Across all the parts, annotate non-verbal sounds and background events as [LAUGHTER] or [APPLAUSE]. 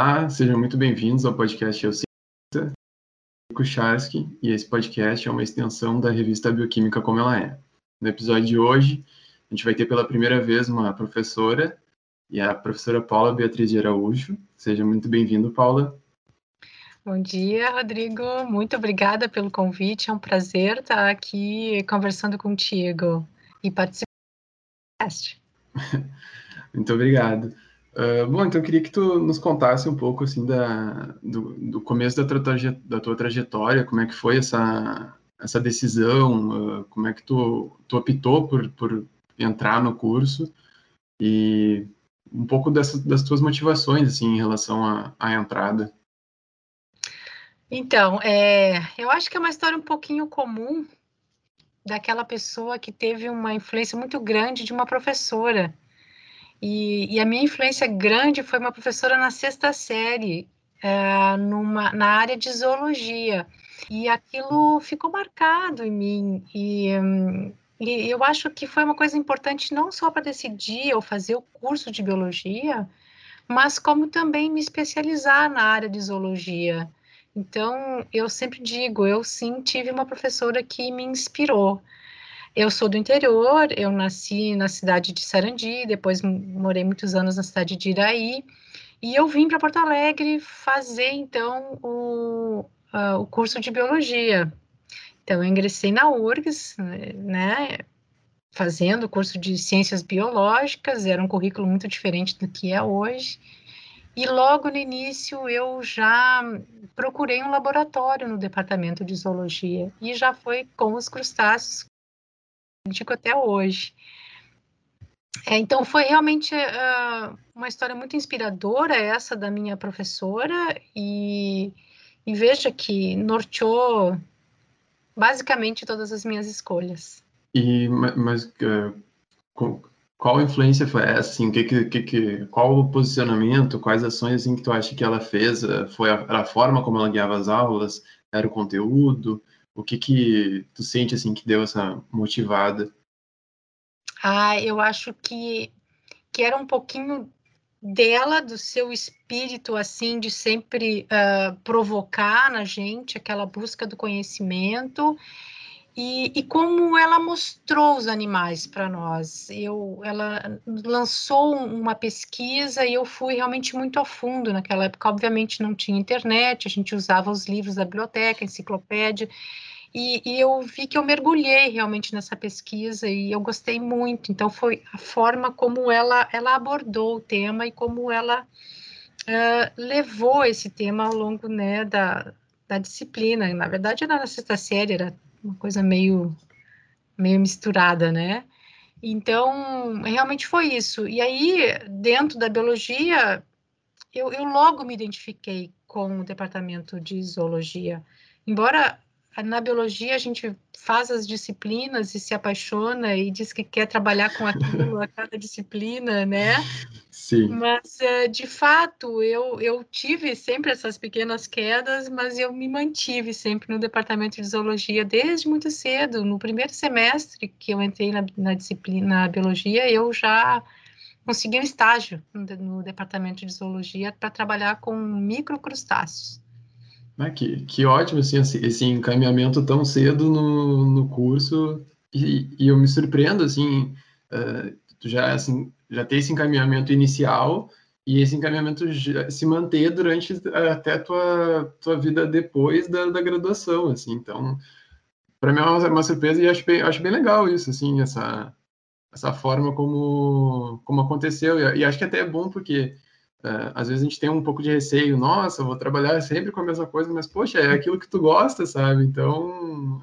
Olá, sejam muito bem-vindos ao podcast Eu Cientista, Kucharski, e esse podcast é uma extensão da revista Bioquímica Como Ela É. No episódio de hoje, a gente vai ter pela primeira vez uma professora, e a professora Paula Beatriz de Araújo. Seja muito bem-vindo, Paula. Bom dia, Rodrigo. Muito obrigada pelo convite. É um prazer estar aqui conversando contigo e participando do podcast. [LAUGHS] muito obrigado. Uh, bom, então eu queria que tu nos contasse um pouco assim da, do, do começo da tua, da tua trajetória, como é que foi essa, essa decisão, uh, como é que tu, tu optou por, por entrar no curso e um pouco dessa, das tuas motivações assim em relação à, à entrada. Então, é, eu acho que é uma história um pouquinho comum daquela pessoa que teve uma influência muito grande de uma professora e, e, a minha influência grande foi uma professora na sexta série, é, numa, na área de zoologia. E aquilo ficou marcado em mim. E, e eu acho que foi uma coisa importante não só para decidir ou fazer o curso de biologia, mas como também me especializar na área de zoologia. Então, eu sempre digo, eu sim tive uma professora que me inspirou. Eu sou do interior, eu nasci na cidade de Sarandi, depois morei muitos anos na cidade de Iraí, e eu vim para Porto Alegre fazer, então, o, uh, o curso de Biologia. Então, eu ingressei na URGS, né, fazendo o curso de Ciências Biológicas, era um currículo muito diferente do que é hoje, e logo no início eu já procurei um laboratório no departamento de zoologia e já foi com os crustáceos digo até hoje. É, então, foi realmente uh, uma história muito inspiradora essa da minha professora, e, e veja que norteou basicamente todas as minhas escolhas. E, mas uh, qual influência foi essa? Assim, que, que, que, qual o posicionamento, quais ações assim, que tu acha que ela fez? Foi a, a forma como ela guiava as aulas? Era o conteúdo? O que que tu sente assim que deu essa motivada? Ah, eu acho que que era um pouquinho dela, do seu espírito assim de sempre uh, provocar na gente aquela busca do conhecimento e, e, como ela mostrou os animais para nós. Eu, ela lançou uma pesquisa e eu fui realmente muito a fundo naquela época. Obviamente não tinha internet, a gente usava os livros da biblioteca, enciclopédia, e, e, eu vi que eu mergulhei realmente nessa pesquisa e eu gostei muito. Então, foi a forma como ela, ela abordou o tema e como ela uh, levou esse tema ao longo né, da, da disciplina. Na verdade, era na sexta série, era uma coisa meio, meio misturada, né? Então, realmente foi isso. E aí, dentro da biologia, eu, eu logo me identifiquei com o departamento de zoologia. Embora na biologia a gente faz as disciplinas e se apaixona e diz que quer trabalhar com aquilo a cada [LAUGHS] disciplina, né? Sim. Mas, eh, de fato, eu, eu tive sempre essas pequenas quedas, mas eu me mantive sempre no departamento de zoologia desde muito cedo. No primeiro semestre que eu entrei na, na disciplina, na biologia, eu já consegui um estágio no, no departamento de zoologia para trabalhar com microcrustáceos. Ah, que, que ótimo, assim, esse encaminhamento tão cedo no, no curso, e, e eu me surpreendo, assim, uh, já, assim, já ter esse encaminhamento inicial e esse encaminhamento se manter durante até a tua, tua vida depois da, da graduação, assim, então, para mim é uma, uma, surpresa e acho bem, acho bem legal isso, assim, essa, essa forma como, como aconteceu, e, e acho que até é bom porque é, às vezes a gente tem um pouco de receio, nossa, vou trabalhar sempre com a mesma coisa, mas poxa, é aquilo que tu gosta, sabe? Então,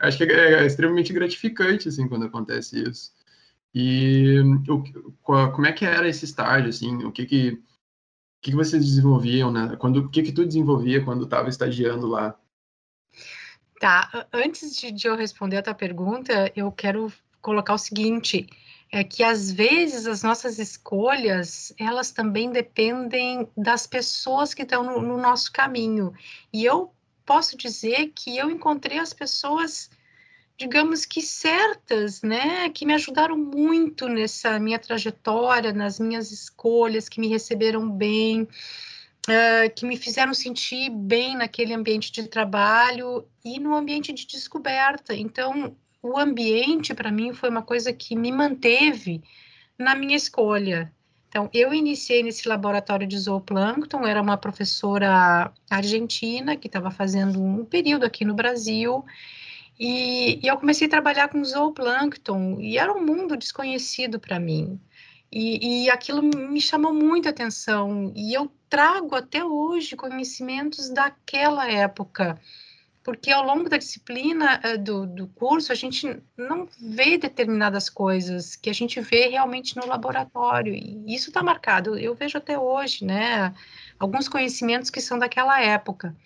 é, acho que é, é, extremamente gratificante, assim, quando acontece isso. E o, como é que era esse estágio, assim? O que que, o que, que vocês desenvolviam, né? Quando, o que que tu desenvolvia quando estava estagiando lá? Tá, antes de, de eu responder a tua pergunta, eu quero colocar o seguinte, é que às vezes as nossas escolhas elas também dependem das pessoas que estão no, no, nosso caminho e eu posso dizer que eu encontrei as pessoas digamos que certas né que me ajudaram muito nessa minha trajetória nas minhas escolhas que me receberam bem uh, que me fizeram sentir bem naquele ambiente de trabalho e no ambiente de descoberta. Então, o ambiente, para mim, foi uma coisa que me manteve na minha escolha. Então, eu iniciei nesse laboratório de zooplâncton, era uma professora argentina que estava fazendo um período aqui no Brasil, e, e, eu comecei a trabalhar com zooplâncton, e era um mundo desconhecido para mim. E, e, aquilo me chamou muita atenção, e eu trago até hoje conhecimentos daquela época, porque ao longo da disciplina uh, do, do curso, a gente não vê determinadas coisas que a gente vê realmente no laboratório, e isso está marcado, eu vejo até hoje, né, alguns conhecimentos que são daquela época.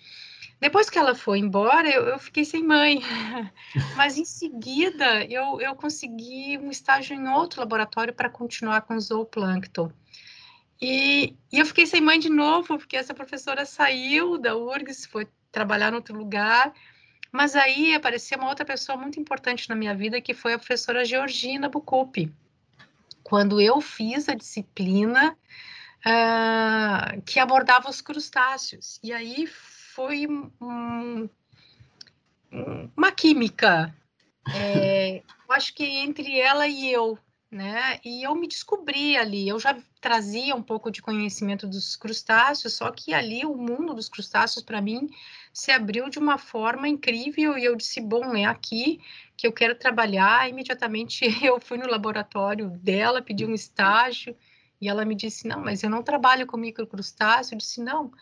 Depois que ela foi embora, eu, eu fiquei sem mãe. [LAUGHS] Mas em seguida, eu, eu consegui um estágio em outro laboratório para continuar com o zooplâncton. E, e, eu fiquei sem mãe de novo, porque essa professora saiu da URGS, foi trabalhar em outro lugar. Mas aí apareceu uma outra pessoa muito importante na minha vida, que foi a professora Georgina Bucupi. Quando eu fiz a disciplina uh, que abordava os crustáceos. E aí foi um, uma química. [LAUGHS] É, eu acho que entre ela e eu, né? E eu me descobri ali. Eu já trazia um pouco de conhecimento dos crustáceos, só que ali o mundo dos crustáceos para mim se abriu de uma forma incrível e eu disse, bom, é aqui que eu quero trabalhar. Imediatamente [LAUGHS] eu fui no laboratório dela, pedi um estágio e ela me disse, não, mas eu não trabalho com microcrustáceo. Eu disse, não,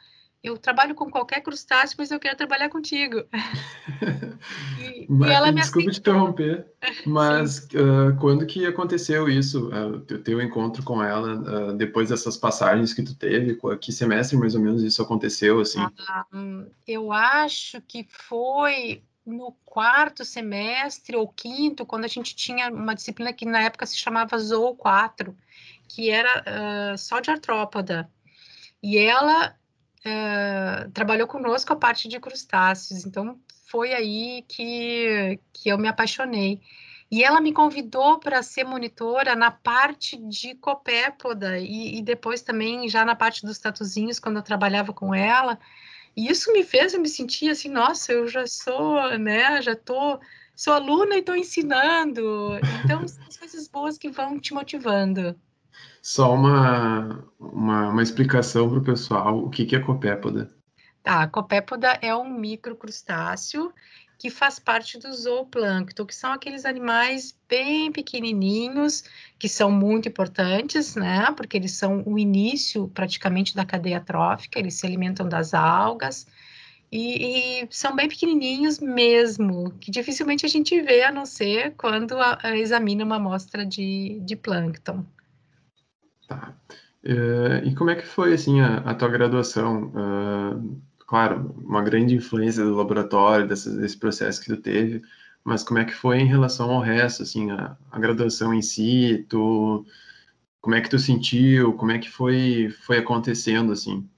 eu trabalho com qualquer crustáceo, mas eu quero trabalhar contigo. [LAUGHS] e, mas, e ela me Desculpa te interromper, [LAUGHS] mas uh, quando que aconteceu isso, uh, o teu encontro com ela, uh, depois dessas passagens que tu teve, que semestre mais ou menos isso aconteceu, assim? Ah, hum, eu acho que foi no quarto semestre ou quinto, quando a gente tinha uma disciplina que na época se chamava Zoo 4, que era só de artrópoda. E ela trabalhou conosco a parte de crustáceos, então foi aí que, que eu me apaixonei. E ela me convidou para ser monitora na parte de copépoda e, e, depois também já na parte dos tatuzinhos, quando eu trabalhava com ela. E isso me fez eu me sentir assim, nossa, eu já sou, né, já tô, sou aluna e estou ensinando. Então, são as coisas boas que vão te motivando. Só uma, uma, uma explicação para o pessoal, o que, que é copépoda? Tá, a copépoda é um microcrustáceo que faz parte do zooplâncton, que são aqueles animais bem pequenininhos, que são muito importantes, né? Porque eles são o início praticamente da cadeia trófica, eles se alimentam das algas e, e são bem pequenininhos mesmo, que dificilmente a gente vê, a não ser quando a, a examina uma amostra de, de plâncton. Tá. Uh, e como é que foi, assim, a, a tua graduação? Uh, claro, uma grande influência do laboratório, desse, desse processo que tu teve, mas como é que foi em relação ao resto, assim, a, a graduação em si, tu, como é que tu sentiu, como é que foi, foi acontecendo, assim?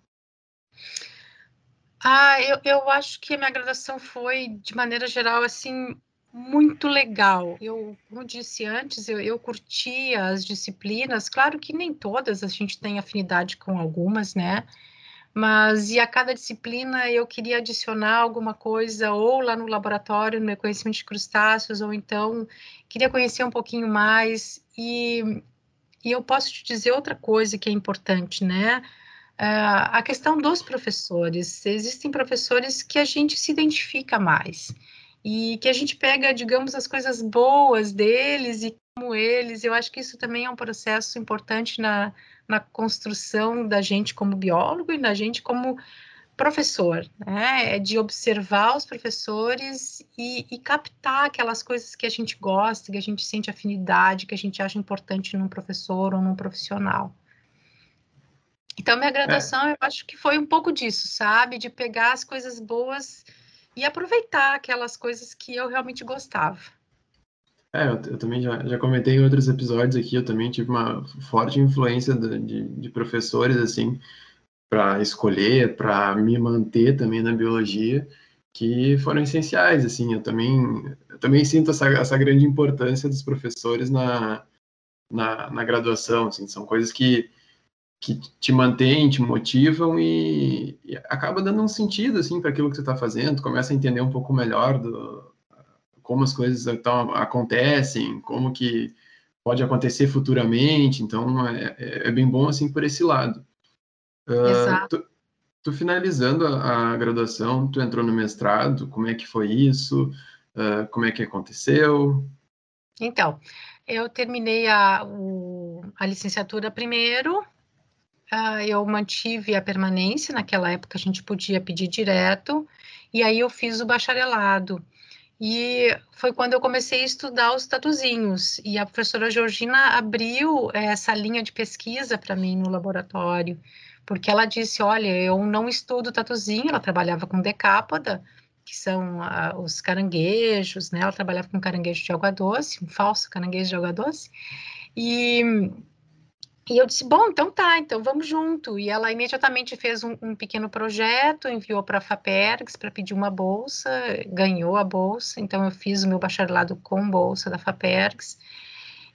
Ah, eu, eu acho que a minha graduação foi, de maneira geral, assim, muito legal. Eu, como disse antes, eu, eu curti as disciplinas. Claro que nem todas a gente tem afinidade com algumas, né? Mas e a cada disciplina eu queria adicionar alguma coisa, ou lá no laboratório, no meu conhecimento de crustáceos, ou então queria conhecer um pouquinho mais. E, e eu posso te dizer outra coisa que é importante, né? Uh, a questão dos professores. Existem professores que a gente se identifica mais e que a gente pega, digamos, as coisas boas deles e como eles. Eu acho que isso também é um processo importante na, na construção da gente como biólogo e da gente como professor, né? É de observar os professores e, e, captar aquelas coisas que a gente gosta, que a gente sente afinidade, que a gente acha importante num professor ou num profissional. Então, minha graduação, é. eu acho que foi um pouco disso, sabe? De pegar as coisas boas e aproveitar aquelas coisas que eu realmente gostava. É, eu, eu também já, já comentei em outros episódios aqui, eu também tive uma forte influência de, de, professores, assim, para escolher, para me manter também na biologia, que foram essenciais, assim, eu também, eu também sinto essa, essa grande importância dos professores na, na, na graduação, assim, são coisas que que te mantêm, te motivam e, e acaba dando um sentido assim para aquilo que você está fazendo. Começa a entender um pouco melhor do, como as coisas então, acontecem, como que pode acontecer futuramente. Então é, é, bem bom assim por esse lado. Uh, Exato. Tu, tu, finalizando a, a, graduação, tu entrou no mestrado. Como é que foi isso? Uh, como é que aconteceu? Então, eu terminei a, o, a licenciatura primeiro, uh, eu mantive a permanência, naquela época a gente podia pedir direto, e aí eu fiz o bacharelado. E foi quando eu comecei a estudar os tatuzinhos, e a professora Georgina abriu essa linha de pesquisa para mim no laboratório, porque ela disse, olha, eu não estudo tatuzinho, ela trabalhava com decápoda, que são uh, os caranguejos, né? Ela trabalhava com caranguejo de água doce, um falso caranguejo de água doce. E e eu disse, bom, então tá, então vamos junto. E ela imediatamente fez um, um pequeno projeto, enviou para a FAPERGS para pedir uma bolsa, ganhou a bolsa, então eu fiz o meu bacharelado com bolsa da FAPERGS.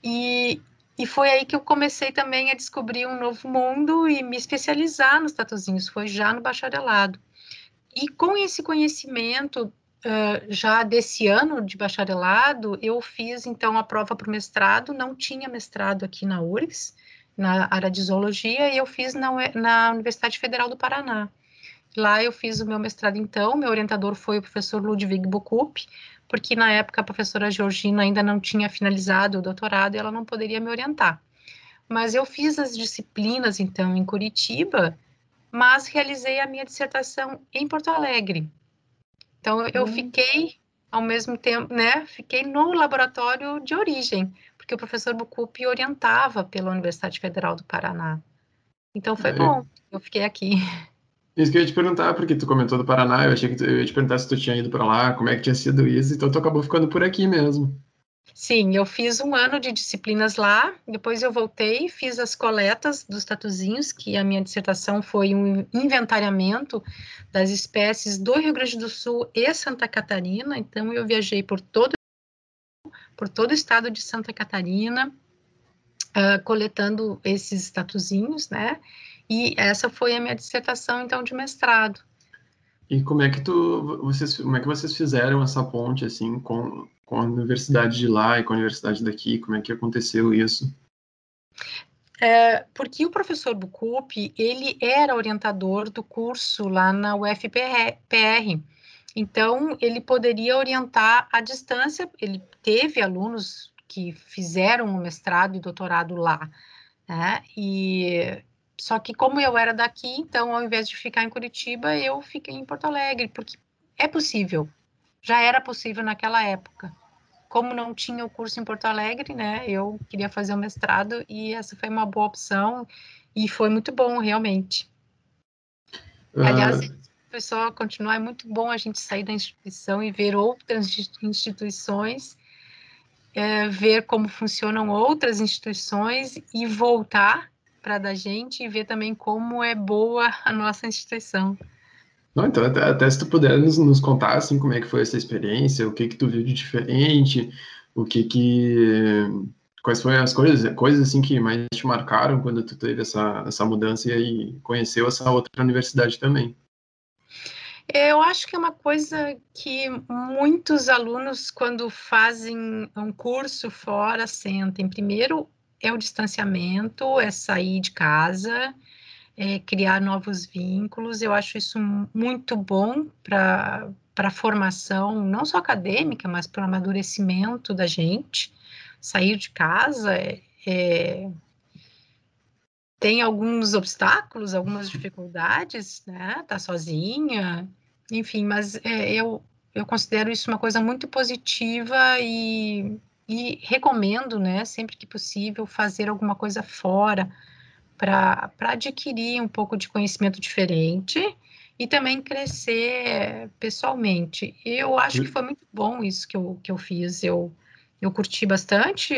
E, e foi aí que eu comecei também a descobrir um novo mundo e me especializar nos tatuzinhos, foi já no bacharelado. E com esse conhecimento uh, já desse ano de bacharelado, eu fiz então a prova para o mestrado, não tinha mestrado aqui na URGS, na área de zoologia e eu fiz na, na Universidade Federal do Paraná. Lá eu fiz o meu mestrado então, meu orientador foi o professor Ludwig Bukup, porque na época a professora Georgina ainda não tinha finalizado o doutorado e ela não poderia me orientar. Mas eu fiz as disciplinas então em Curitiba, mas realizei a minha dissertação em Porto Alegre. Então eu hum. fiquei ao mesmo tempo, né, fiquei no laboratório de origem, porque o professor Bucupi orientava pela Universidade Federal do Paraná. Então foi é, bom, eu fiquei aqui. [LAUGHS] Isso que eu ia te perguntar, porque tu comentou do Paraná, eu achei que tu, eu ia te perguntar se tu tinha ido para lá, como é que tinha sido isso, então tu acabou ficando por aqui mesmo. Sim, eu fiz um ano de disciplinas lá, depois eu voltei, fiz as coletas dos tatuzinhos, que a minha dissertação foi um inventariamento das espécies do Rio Grande do Sul e Santa Catarina, então eu viajei por todo por todo o estado de Santa Catarina, uh, coletando esses tatuzinhos, né? E essa foi a minha dissertação, então, de mestrado. E como é que tu, vocês, como é que vocês fizeram essa ponte, assim, com, com a universidade de lá e com a universidade daqui? Como é que aconteceu isso? É, porque o professor Bucupi, ele era orientador do curso lá na UFPR, então, ele poderia orientar à distância, ele teve alunos que fizeram o mestrado e doutorado lá, né? E só que como eu era daqui, então ao invés de ficar em Curitiba, eu fiquei em Porto Alegre, porque é possível. Já era possível naquela época. Como não tinha o curso em Porto Alegre, né? Eu queria fazer o mestrado e essa foi uma boa opção e foi muito bom realmente. Uh... Aliás, pessoa continuar, é muito bom a gente sair da instituição e ver outras instituições, é, ver como funcionam outras instituições e voltar para da gente e ver também como é boa a nossa instituição. Não, então, até, até, se tu puder nos, nos, contar, assim, como é que foi essa experiência, o que que tu viu de diferente, o que que... Quais foram as coisas, coisas assim que mais te marcaram quando tu teve essa, essa mudança e conheceu essa outra universidade também? Eu acho que é uma coisa que muitos alunos, quando fazem um curso fora, sentem. Primeiro, é o distanciamento, é sair de casa, é criar novos vínculos. Eu acho isso muito bom para a formação, não só acadêmica, mas para o amadurecimento da gente. Sair de casa é, é tem alguns obstáculos, algumas dificuldades, né? Tá sozinha, enfim, mas é, eu, eu considero isso uma coisa muito positiva e, e recomendo, né, sempre que possível, fazer alguma coisa fora para adquirir um pouco de conhecimento diferente e também crescer pessoalmente. Eu acho que foi muito bom isso que eu, que eu fiz. Eu, eu curti bastante.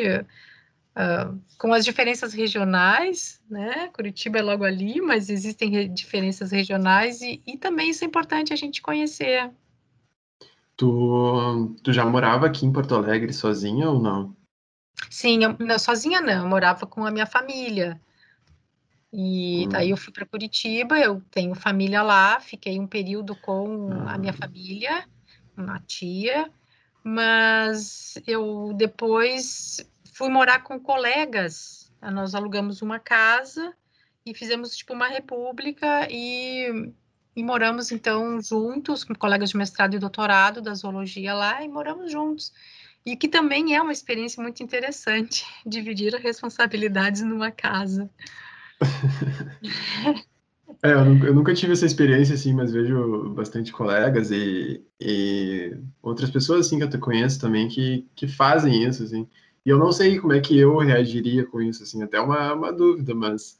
Uh, com as diferenças regionais, né? Curitiba é logo ali, mas existem re diferenças regionais e, e, também isso é importante a gente conhecer. Tu, tu já morava aqui em Porto Alegre sozinha ou não? Sim, eu, não, sozinha não, eu morava com a minha família. E hum. daí eu fui para Curitiba, eu tenho família lá, fiquei um período com a minha ah. família, uma tia, mas eu depois fui morar com colegas. Nós alugamos uma casa e fizemos tipo uma república e, e moramos então juntos com colegas de mestrado e doutorado da zoologia lá e moramos juntos. E que também é uma experiência muito interessante [LAUGHS] dividir responsabilidades numa casa. É, eu nunca, eu nunca, tive essa experiência, assim, mas vejo bastante colegas e, e outras pessoas, assim, que eu conheço também que, que fazem isso, assim. E eu não sei como é que eu reagiria com isso, assim, até uma, uma dúvida, mas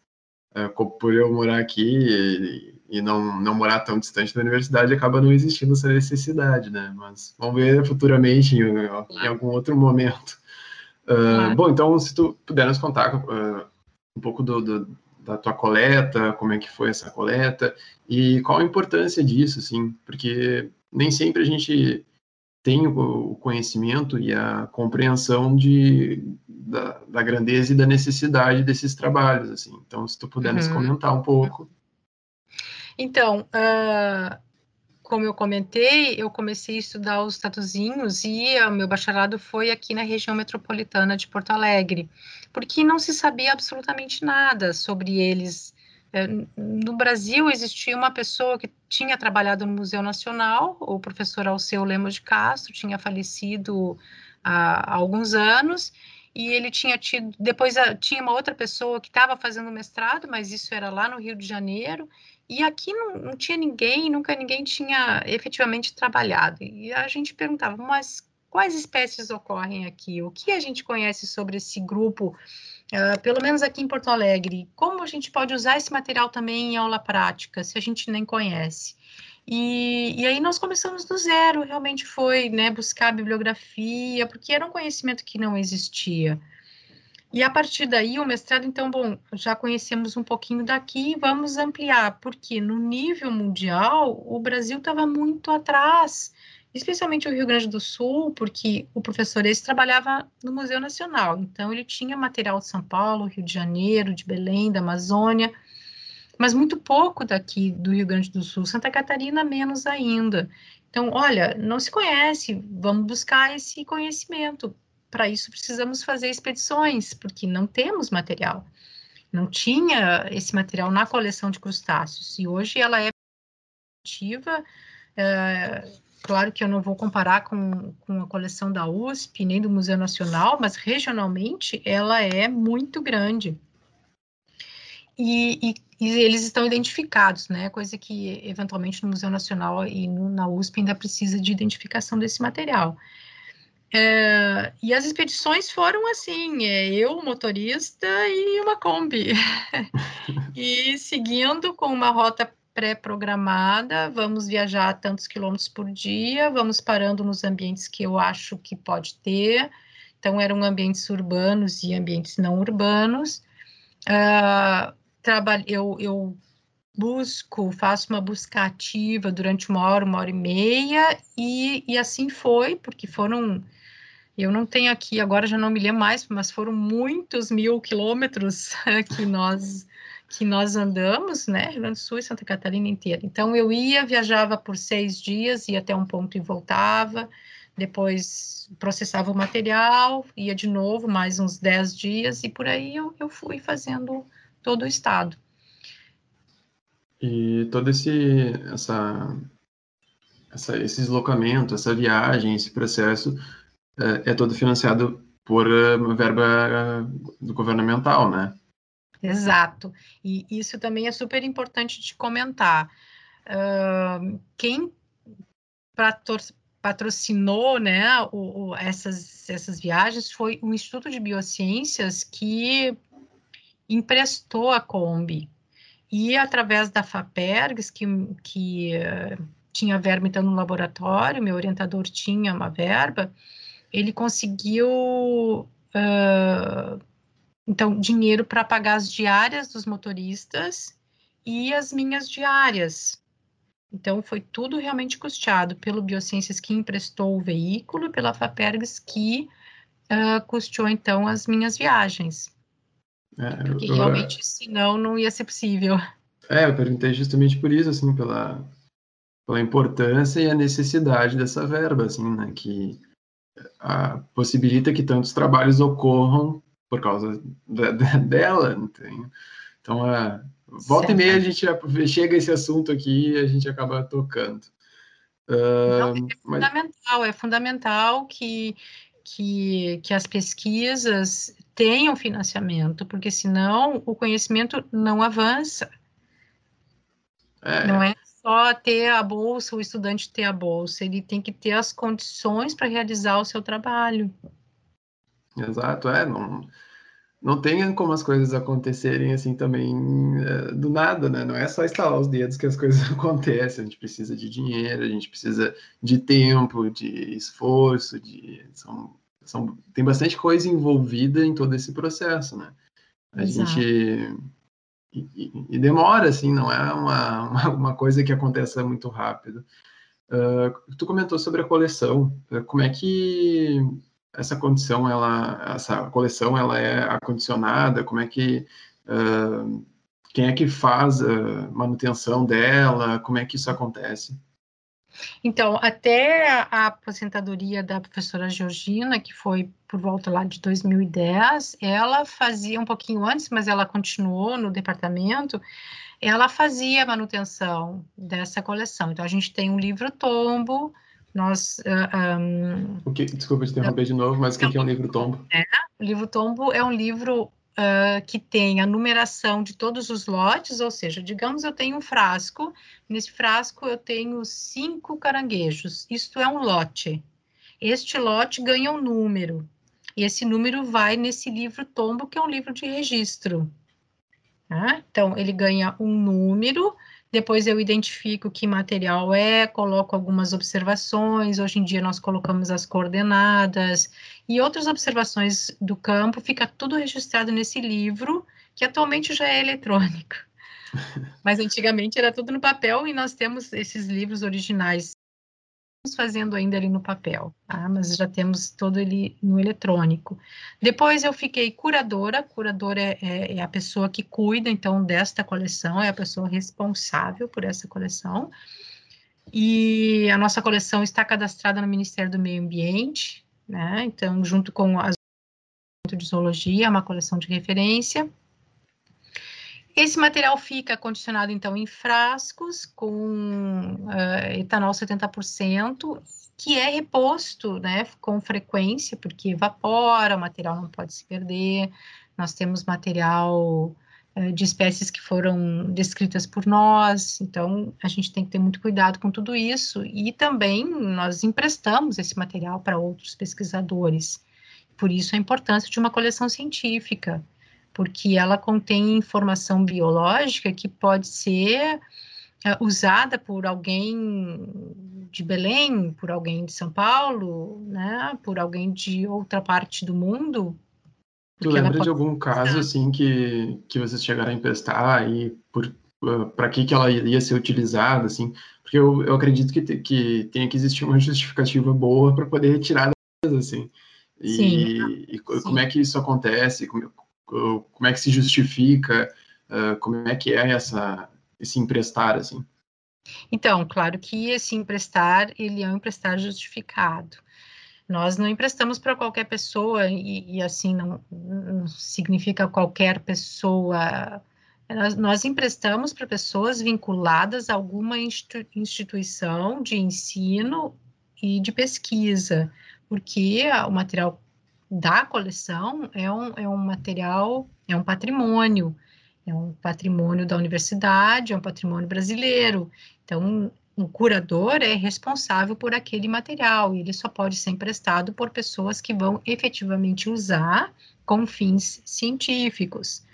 é, por eu morar aqui e, e, não, não morar tão distante da universidade, acaba não existindo essa necessidade, né? Mas vamos ver futuramente, em, em algum outro momento. Uh, Bom, então, se tu puder nos contar uh, um pouco do, do da tua coleta, como é que foi essa coleta e qual a importância disso, assim, porque nem sempre a gente tem o conhecimento e a compreensão de, da, da grandeza e da necessidade desses trabalhos, assim. Então, se tu puder uhum. nos comentar um pouco. Então, uh, como eu comentei, eu comecei a estudar os tatuzinhos e o meu bacharelado foi aqui na região metropolitana de Porto Alegre, porque não se sabia absolutamente nada sobre eles. É, no Brasil existia uma pessoa que tinha trabalhado no Museu Nacional, o professor Alceu Lemos de Castro, tinha falecido há, alguns anos, e ele tinha tido, depois ah, tinha uma outra pessoa que estava fazendo mestrado, mas isso era lá no Rio de Janeiro, e aqui não, não tinha ninguém, nunca ninguém tinha efetivamente trabalhado. E a gente perguntava, mas quais espécies ocorrem aqui? O que a gente conhece sobre esse grupo, uh, pelo menos aqui em Porto Alegre? Como a gente pode usar esse material também em aula prática, se a gente nem conhece? E, e aí nós começamos do zero, realmente foi né, buscar bibliografia, porque era um conhecimento que não existia. E a partir daí, o mestrado, então, bom, já conhecemos um pouquinho daqui, vamos ampliar, porque no nível mundial, o Brasil estava muito atrás, especialmente o Rio Grande do Sul, porque o professor esse trabalhava no Museu Nacional, então ele tinha material de São Paulo, Rio de Janeiro, de Belém, da Amazônia, mas muito pouco daqui do Rio Grande do Sul, Santa Catarina menos ainda. Então, olha, não se conhece, vamos buscar esse conhecimento para isso precisamos fazer expedições, porque não temos material. Não tinha esse material na coleção de crustáceos, e hoje ela é ativa. Claro que eu não vou comparar com, com a coleção da USP, nem do Museu Nacional, mas regionalmente ela é muito grande. E, e, e, eles estão identificados, né? Coisa que eventualmente no Museu Nacional e no, na USP ainda precisa de identificação desse material. É, e as expedições foram assim, é, eu, motorista e uma Kombi. [LAUGHS] e seguindo com uma rota pré-programada, vamos viajar tantos quilômetros por dia, vamos parando nos ambientes que eu acho que pode ter. Então, eram ambientes urbanos e ambientes não urbanos. Uh, eu, eu busco, faço uma busca ativa durante uma hora, uma hora e meia, e, e assim foi, porque foram eu não tenho aqui, agora já não me lembro mais, mas foram muitos mil quilômetros [LAUGHS] que nós que nós andamos, né, Rio Grande do Sul e Santa Catarina inteira. Então eu ia, viajava por seis dias, ia até um ponto e voltava, depois processava o material, ia de novo mais uns dez dias e por aí eu, eu fui fazendo todo o estado. E todo esse essa, essa esse deslocamento, essa viagem, esse processo é, é todo financiado por eh, uma verba eh, do governamental, né? Exato. E isso também é super importante de comentar. Uh, quem patrocinou né, o, o, essas, essas viagens foi o Instituto de Biociências que emprestou a Kombi. E através da FAPERGS, que, que uh, tinha verba então no laboratório, meu orientador tinha uma verba, ele conseguiu uh, então dinheiro para pagar as diárias dos motoristas e as minhas diárias. Então foi tudo realmente custeado pelo Biociências que emprestou o veículo, pela Fapergs que uh, custeou então as minhas viagens. É, Porque eu, realmente, eu, senão, não ia ser possível. É, eu perguntei justamente por isso, assim, pela, pela importância e a necessidade dessa verba, assim, né, que a, possibilita que tantos trabalhos ocorram por causa da, [LAUGHS] da, dela? Então, a, volta certo. e meia a gente chega a esse assunto aqui e a gente acaba tocando. Uh, Não, é fundamental, mas... é fundamental que, que, que as pesquisas tenham financiamento, porque senão o conhecimento não avança. É. Não é só ter a bolsa, o estudante ter a bolsa, ele tem que ter as condições para realizar o seu trabalho. Exato, é, não, não tem como as coisas acontecerem assim também é, do nada, né? Não é só instalar os dedos que as [LAUGHS] coisas acontecem, a gente precisa de dinheiro, a gente precisa de tempo, de esforço, de são, são, tem bastante coisa envolvida em todo esse processo, né? A Exato. gente e, e, demora, assim, não é uma, uma, uma, coisa que acontece muito rápido. Uh, tu comentou sobre a coleção, uh, como é que essa condição, ela, essa coleção, ela é acondicionada, como é que, uh, quem é que faz a manutenção dela, como é que isso acontece? Então, até a aposentadoria da professora Georgina, que foi por volta lá de 2010, ela fazia um pouquinho antes, mas ela continuou no departamento, ela fazia a manutenção dessa coleção. Então, a gente tem um livro tombo, nós... Uh, ah, um, o que, desculpa te interromper de novo, mas o que, que é um livro tombo? É, o livro tombo é um livro uh, que tem a numeração de todos os lotes, ou seja, digamos eu tenho um frasco, nesse frasco eu tenho cinco caranguejos, isto é um lote. Este lote ganha um número, e esse número vai nesse livro tombo, que é um livro de registro. Tá? Então, ele ganha um número, depois eu identifico que material é, coloco algumas observações, hoje em dia nós colocamos as coordenadas e outras observações do campo, fica tudo registrado nesse livro, que atualmente já é eletrônico. [LAUGHS] Mas antigamente era tudo no papel e nós temos esses livros originais fazendo ainda ali no papel, tá? mas já temos todo ele no eletrônico. Depois eu fiquei curadora, curadora é, é, é, a pessoa que cuida, então, desta coleção, é a pessoa responsável por essa coleção, e a nossa coleção está cadastrada no Ministério do Meio Ambiente, né, então, junto com a de Zoologia, é uma coleção de referência, esse material fica condicionado, então, em frascos com uh, etanol 70%, que é reposto né, com frequência, porque evapora, o material não pode se perder. Nós temos material uh, de espécies que foram descritas por nós, então a gente tem que ter muito cuidado com tudo isso. E também nós emprestamos esse material para outros pesquisadores. Por isso a importância de uma coleção científica porque ela contém informação biológica que pode ser uh, usada por alguém de Belém, por alguém de São Paulo, né, por alguém de outra parte do mundo. Tu lembra de algum caso assim que, que vocês chegaram a emprestar e por uh, para que que ela ia ser utilizada assim? Porque eu, eu acredito que, te, que tenha que existir uma justificativa boa para poder retirar assim. E, sim, e sim. como é que isso acontece? Como, como é que se justifica, uh, como é que é essa, esse emprestar, assim? Então, claro que esse emprestar, ele é um emprestar justificado. Nós não emprestamos para qualquer pessoa, e, e assim, não, não, significa qualquer pessoa. Nós, nós emprestamos para pessoas vinculadas a alguma instituição de ensino e de pesquisa, porque o material da coleção é um, é um material, é um patrimônio, é um patrimônio da universidade, é um patrimônio brasileiro. Então, o curador é responsável por aquele material e ele só pode ser emprestado por pessoas que vão efetivamente usar com fins científicos.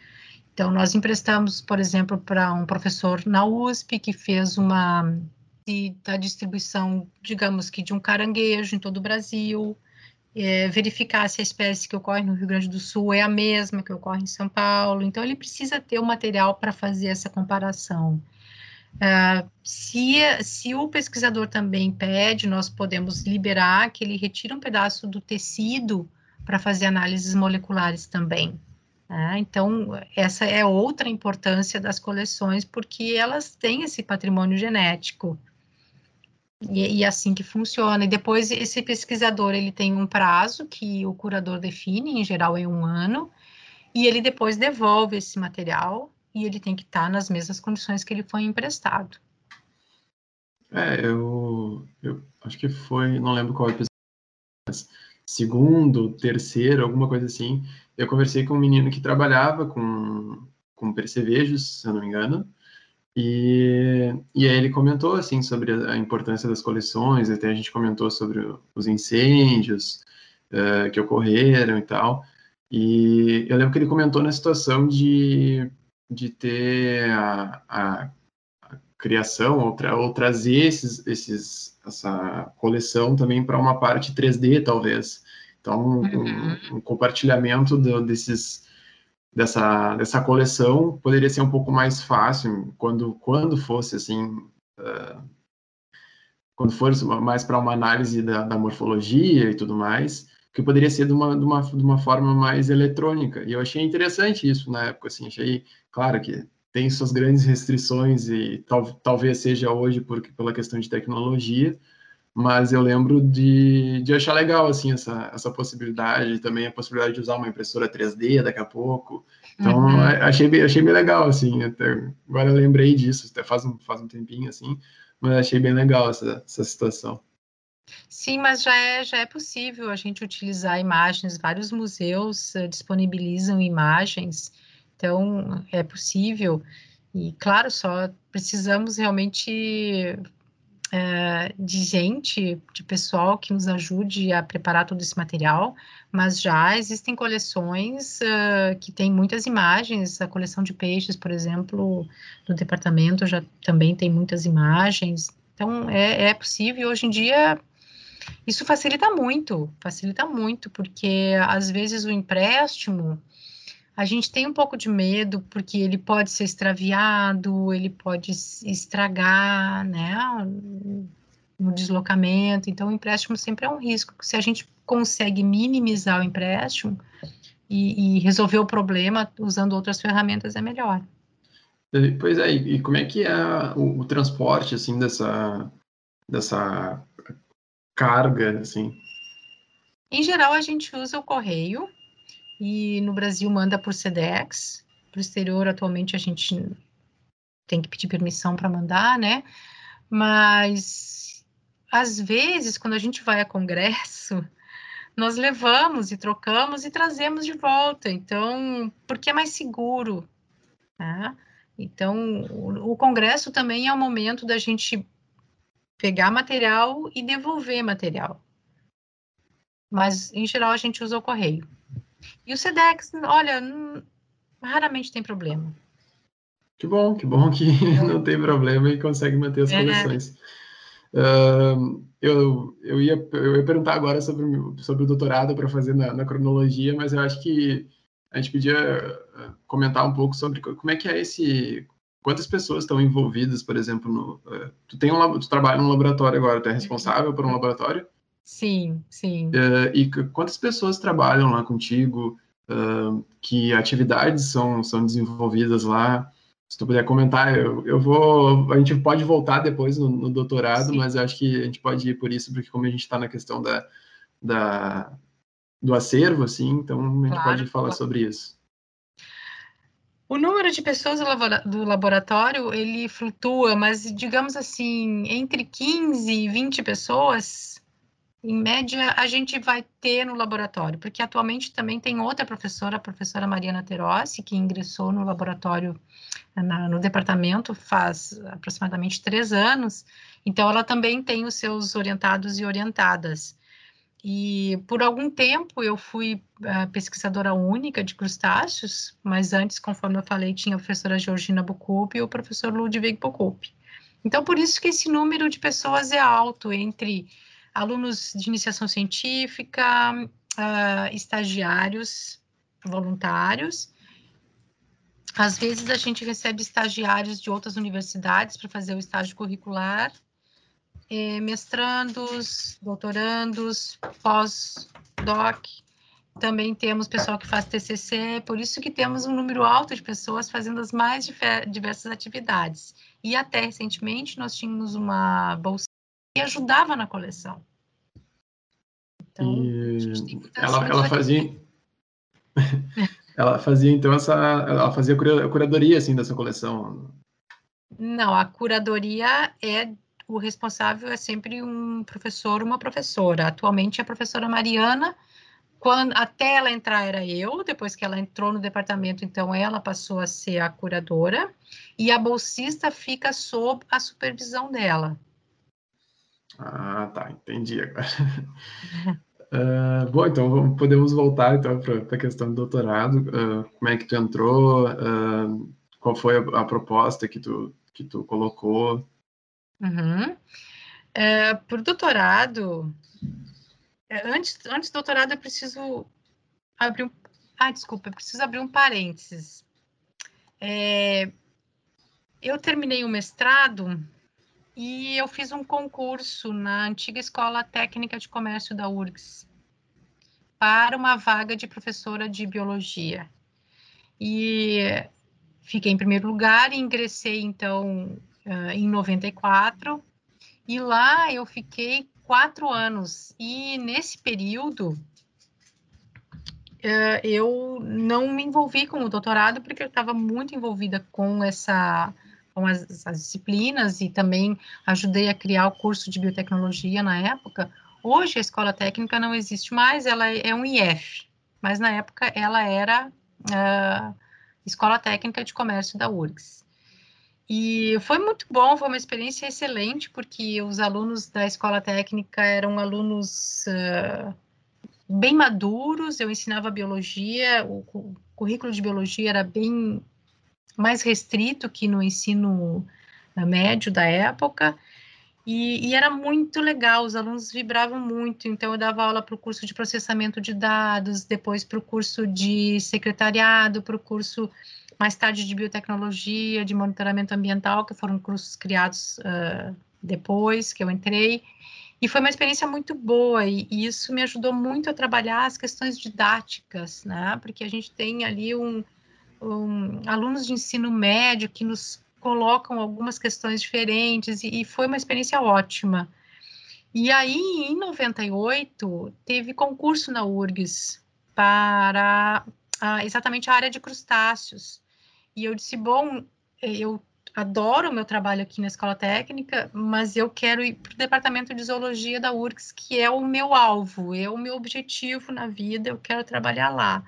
Então, nós emprestamos, por exemplo, para um professor na USP que fez uma da distribuição, digamos que de um caranguejo em todo o Brasil, é, verificar se a espécie que ocorre no Rio Grande do Sul é a mesma que ocorre em São Paulo. Então, ele precisa ter o material para fazer essa comparação. Uh, se, se o pesquisador também pede, nós podemos liberar que ele retire um pedaço do tecido para fazer análises moleculares também. É, então, essa é outra importância das coleções, porque elas têm esse patrimônio genético. E, e assim que funciona. E depois, esse pesquisador, ele tem um prazo que o curador define, em geral é um ano, e ele depois devolve esse material e ele tem que estar nas mesmas condições que ele foi emprestado. É, eu, eu acho que foi, não lembro qual episódio, mas segundo, terceiro, alguma coisa assim, eu conversei com um menino que trabalhava com, com percevejos, se eu não me engano, e, e aí ele comentou, assim, sobre a importância das coleções, até a gente comentou sobre os incêndios uh, que ocorreram e tal, e eu lembro que ele comentou na situação de, de ter a, a, a criação ou, tra, ou, trazer esses, esses, essa coleção também para uma parte 3D, talvez. Então, um, uhum. um compartilhamento do, desses, dessa, dessa coleção poderia ser um pouco mais fácil quando, quando fosse assim. Uh, quando fosse mais para uma análise da, da, morfologia e tudo mais, que poderia ser de uma, de, uma, de uma forma mais eletrônica. E eu achei interessante isso na época, assim, achei, claro que tem suas grandes restrições e tal, talvez seja hoje porque, pela questão de tecnologia, mas eu lembro de, de achar legal assim essa, essa possibilidade, também a possibilidade de usar uma impressora 3D daqui a pouco. Então uhum. achei bem, achei bem legal assim. Até, agora eu lembrei disso, até faz um, faz um tempinho assim, mas achei bem legal essa, essa situação. Sim, mas já é, já é possível a gente utilizar imagens. Vários museus uh, disponibilizam imagens, então é possível. E claro, só precisamos realmente é, de gente, de pessoal que nos ajude a preparar todo esse material, mas já existem coleções uh, que têm muitas imagens, a coleção de peixes, por exemplo, do departamento já também tem muitas imagens, então é, é possível, hoje em dia isso facilita muito, facilita muito, porque às vezes o empréstimo, a gente tem um pouco de medo porque ele pode ser extraviado, ele pode estragar, né, no deslocamento. Então, o empréstimo sempre é um risco. Se a gente consegue minimizar o empréstimo e, e resolver o problema usando outras ferramentas, é melhor. Pois é, e como é que é o, o transporte, assim, dessa, dessa carga, assim? Em geral, a gente usa o correio, e no Brasil manda por SEDEX. Para o exterior, atualmente, a gente tem que pedir permissão para mandar, né? Mas, às vezes, quando a gente vai a congresso, [LAUGHS] nós levamos e trocamos e trazemos de volta. Então, porque é mais seguro, tá? Então, o, o congresso também é o momento da gente pegar material e devolver material. Mas, em geral, a gente usa o correio. E o SEDEX, olha, raramente tem problema. Que bom, que bom que [LAUGHS] não tem problema e consegue manter as é. coleções. Uh, eu, eu, ia, eu ia perguntar agora sobre, sobre o doutorado para fazer na, na, cronologia, mas eu acho que a gente podia ah, comentar um pouco sobre como é que é esse. Quantas pessoas estão envolvidas, por exemplo, no. Uh, tu, tem um, tu trabalha num laboratório agora, tu é responsável por um laboratório? Sim, sim. Uh, e quantas pessoas trabalham lá contigo? Uh, que atividades são, são desenvolvidas lá? Se tu puder comentar, eu, eu vou. A gente pode voltar depois no, no doutorado, sim. mas eu acho que a gente pode ir por isso, porque como a gente está na questão da, da, do acervo, assim, então a gente claro. pode falar sobre isso. O número de pessoas do laboratório, ele flutua, mas digamos assim, entre 15 e 20 pessoas em média, a gente vai ter no laboratório, porque atualmente também tem outra professora, a professora Mariana Terossi, que ingressou no laboratório, na, no departamento, faz aproximadamente três anos, então ela também tem os seus orientados e orientadas. E por algum tempo eu fui uh, pesquisadora única de crustáceos, mas antes, conforme eu falei, tinha a professora Georgina Bucupi e o professor Ludwig Bucupi. Então, por isso que esse número de pessoas é alto, entre alunos de iniciação científica, uh, estagiários voluntários. Às vezes a gente recebe estagiários de outras universidades para fazer o estágio curricular, eh, mestrandos, doutorandos, pós-doc. também temos pessoal que faz TCC, por isso que temos um número alto de pessoas fazendo as mais diversas atividades. E até recentemente nós tínhamos uma bolsa que ajudava na coleção. Então, e ela, ela fazia [LAUGHS] ela fazia então essa ela fazia a curadoria assim dessa coleção. Não, a curadoria é o responsável é sempre um professor, uma professora. Atualmente a professora Mariana quando até ela entrar era eu, depois que ela entrou no departamento, então ela passou a ser a curadora e a bolsista fica sob a supervisão dela. Ah, tá, entendi agora. uh, [LAUGHS] bom, então podemos voltar então para a questão do doutorado. Uh, como é que tu entrou? Uh, qual foi a, a, proposta que tu que tu colocou? Uhum. É, por doutorado, é, antes, antes do doutorado, eu preciso abrir um. Ah, desculpa, eu preciso abrir um parênteses. É, eu terminei o mestrado e eu fiz um concurso na antiga Escola Técnica de Comércio da URGS para uma vaga de professora de biologia. E fiquei em primeiro lugar e ingressei, então, em 94. E lá eu fiquei quatro anos. E nesse período, uh, eu não me envolvi com o doutorado, porque eu estava muito envolvida com essa com as, as, disciplinas e também ajudei a criar o curso de biotecnologia na época. Hoje a escola técnica não existe mais, ela é um IF, mas na época ela era uh, Escola Técnica de Comércio da URGS. E foi muito bom, foi uma experiência excelente, porque os alunos da escola técnica eram alunos uh, bem maduros, eu ensinava biologia, o, currículo de biologia era bem mais restrito que no ensino uh, médio da época, e, e, era muito legal, os alunos vibravam muito, então eu dava aula para o curso de processamento de dados, depois para o curso de secretariado, para o curso mais tarde de biotecnologia, de monitoramento ambiental, que foram cursos criados uh, depois que eu entrei. E foi uma experiência muito boa, e, e, isso me ajudou muito a trabalhar as questões didáticas, né? Porque a gente tem ali um, um alunos de ensino médio que nos colocam algumas questões diferentes, e, e foi uma experiência ótima. E aí, em 98, teve concurso na URGS para exatamente a área de crustáceos. E eu disse, bom, eu adoro o meu trabalho aqui na escola técnica, mas eu quero ir para o departamento de zoologia da URGS, que é o meu alvo, é o meu objetivo na vida, eu quero trabalhar lá.